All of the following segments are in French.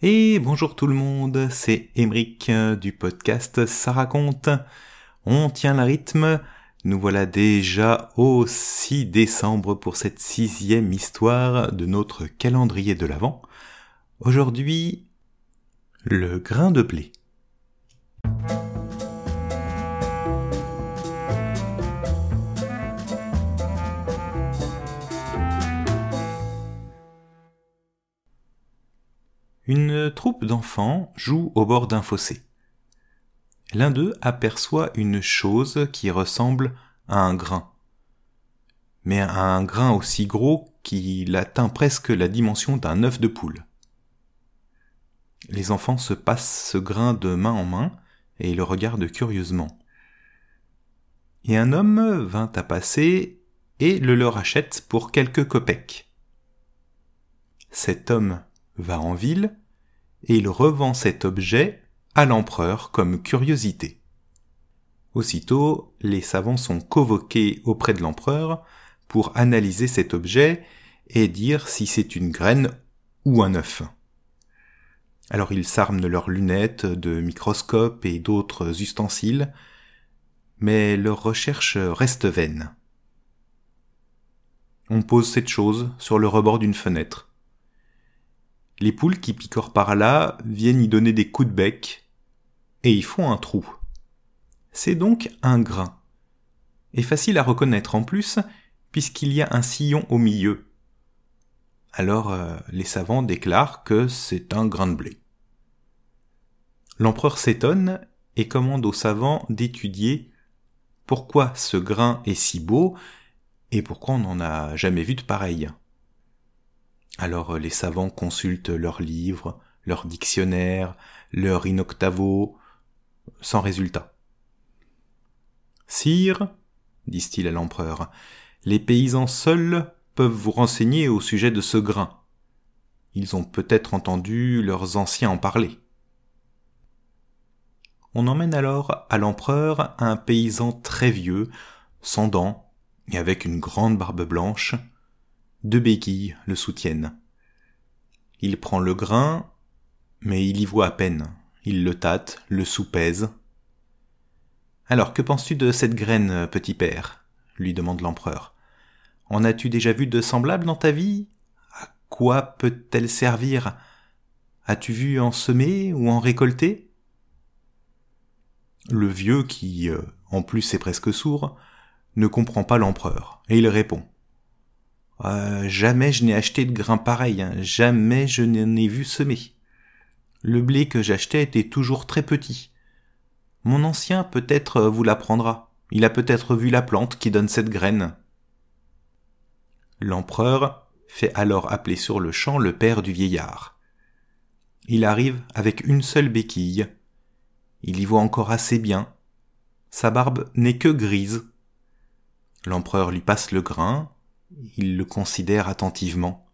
Et bonjour tout le monde, c'est Emeric du podcast Ça raconte. On tient le rythme. Nous voilà déjà au 6 décembre pour cette sixième histoire de notre calendrier de l'Avent. Aujourd'hui, le grain de blé. Une troupe d'enfants joue au bord d'un fossé. L'un d'eux aperçoit une chose qui ressemble à un grain, mais à un grain aussi gros qu'il atteint presque la dimension d'un œuf de poule. Les enfants se passent ce grain de main en main et le regardent curieusement. Et un homme vint à passer et le leur achète pour quelques copecs. Cet homme va en ville et il revend cet objet à l'empereur comme curiosité. Aussitôt, les savants sont convoqués auprès de l'empereur pour analyser cet objet et dire si c'est une graine ou un œuf. Alors ils s'arment de leurs lunettes, de microscopes et d'autres ustensiles, mais leurs recherches restent vaines. On pose cette chose sur le rebord d'une fenêtre. Les poules qui picorent par là viennent y donner des coups de bec, et y font un trou. C'est donc un grain. Et facile à reconnaître en plus, puisqu'il y a un sillon au milieu. Alors euh, les savants déclarent que c'est un grain de blé. L'empereur s'étonne et commande aux savants d'étudier pourquoi ce grain est si beau et pourquoi on n'en a jamais vu de pareil. Alors euh, les savants consultent leurs livres, leurs dictionnaires, leurs inoctavo, sans résultat. Sire, disent-ils à l'empereur, les paysans seuls peuvent vous renseigner au sujet de ce grain. Ils ont peut-être entendu leurs anciens en parler. On emmène alors à l'empereur un paysan très vieux, sans dents, et avec une grande barbe blanche, deux béquilles le soutiennent. Il prend le grain, mais il y voit à peine. Il le tâte, le soupèse. Alors, que penses-tu de cette graine, petit père? lui demande l'empereur. En as-tu déjà vu de semblables dans ta vie? À quoi peut-elle servir? As-tu vu en semer ou en récolter? Le vieux, qui euh, en plus est presque sourd, ne comprend pas l'empereur, et il répond. Euh, jamais je n'ai acheté de grains pareils, hein. jamais je n'en ai vu semer. Le blé que j'achetais était toujours très petit. Mon ancien peut-être euh, vous l'apprendra. Il a peut-être vu la plante qui donne cette graine. L'empereur fait alors appeler sur le champ le père du vieillard. Il arrive avec une seule béquille. Il y voit encore assez bien. Sa barbe n'est que grise. L'empereur lui passe le grain, il le considère attentivement.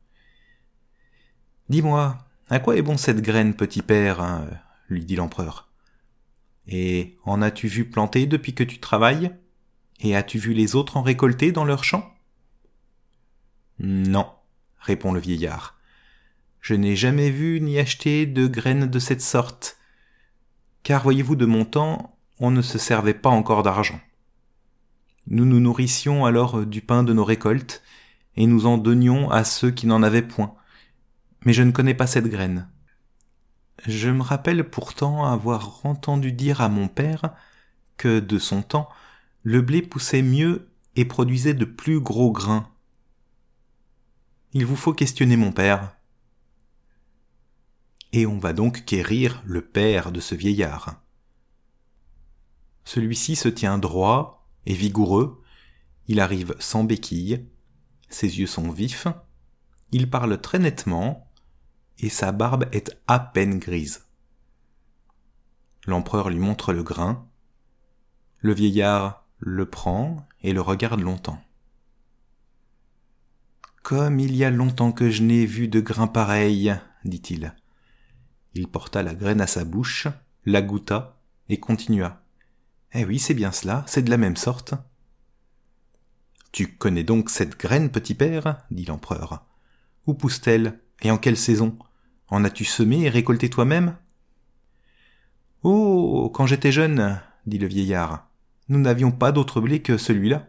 Dis-moi, à quoi est bon cette graine, petit père hein, lui dit l'empereur. Et en as-tu vu planter depuis que tu travailles? Et as-tu vu les autres en récolter dans leurs champs Non, répond le vieillard. Je n'ai jamais vu ni acheté de graines de cette sorte. Car voyez-vous, de mon temps, on ne se servait pas encore d'argent. Nous nous nourrissions alors du pain de nos récoltes, et nous en donnions à ceux qui n'en avaient point. Mais je ne connais pas cette graine. Je me rappelle pourtant avoir entendu dire à mon père que, de son temps, le blé poussait mieux et produisait de plus gros grains. Il vous faut questionner mon père. Et on va donc quérir le père de ce vieillard. Celui-ci se tient droit, et vigoureux, il arrive sans béquille, ses yeux sont vifs, il parle très nettement, et sa barbe est à peine grise. L'empereur lui montre le grain, le vieillard le prend et le regarde longtemps. Comme il y a longtemps que je n'ai vu de grain pareil, dit-il. Il porta la graine à sa bouche, la goûta et continua. Eh oui, c'est bien cela, c'est de la même sorte. Tu connais donc cette graine, petit père? dit l'empereur. Où pousse-t-elle? Et en quelle saison? En as-tu semé et récolté toi-même Oh. Quand j'étais jeune, dit le vieillard, nous n'avions pas d'autre blé que celui-là.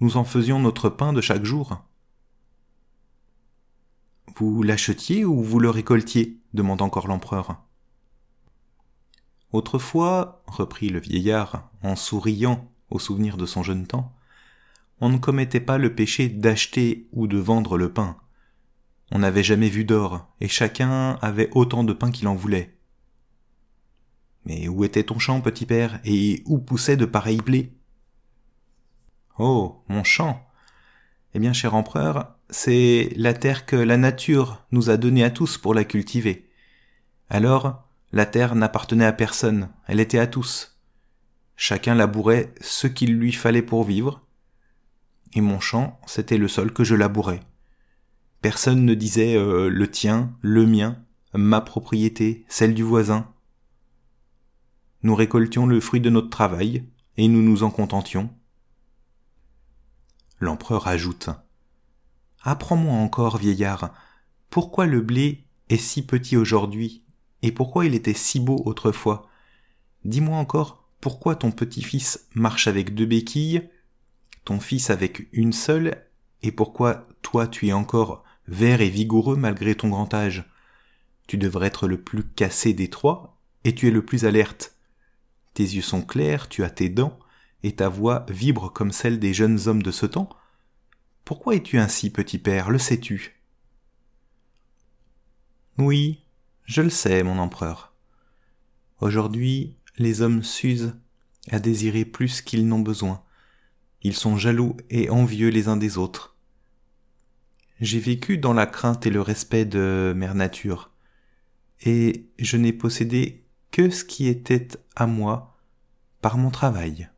Nous en faisions notre pain de chaque jour. Vous l'achetiez ou vous le récoltiez? demande encore l'empereur. Autrefois, reprit le vieillard, en souriant au souvenir de son jeune temps, on ne commettait pas le péché d'acheter ou de vendre le pain. On n'avait jamais vu d'or, et chacun avait autant de pain qu'il en voulait. Mais où était ton champ, petit père, et où poussaient de pareils blés? Oh, mon champ. Eh bien, cher empereur, c'est la terre que la nature nous a donnée à tous pour la cultiver. Alors, la terre n'appartenait à personne, elle était à tous. Chacun labourait ce qu'il lui fallait pour vivre, et mon champ, c'était le sol que je labourais. Personne ne disait euh, le tien, le mien, ma propriété, celle du voisin. Nous récoltions le fruit de notre travail, et nous nous en contentions. L'empereur ajoute. Apprends-moi encore, vieillard, pourquoi le blé est si petit aujourd'hui, et pourquoi il était si beau autrefois? Dis-moi encore pourquoi ton petit-fils marche avec deux béquilles, ton fils avec une seule, et pourquoi toi tu es encore vert et vigoureux malgré ton grand âge? Tu devrais être le plus cassé des trois, et tu es le plus alerte. Tes yeux sont clairs, tu as tes dents, et ta voix vibre comme celle des jeunes hommes de ce temps, pourquoi es-tu ainsi, petit père, le sais-tu? Oui, je le sais, mon empereur. Aujourd'hui, les hommes s'usent à désirer plus qu'ils n'ont besoin. Ils sont jaloux et envieux les uns des autres. J'ai vécu dans la crainte et le respect de Mère Nature, et je n'ai possédé que ce qui était à moi par mon travail.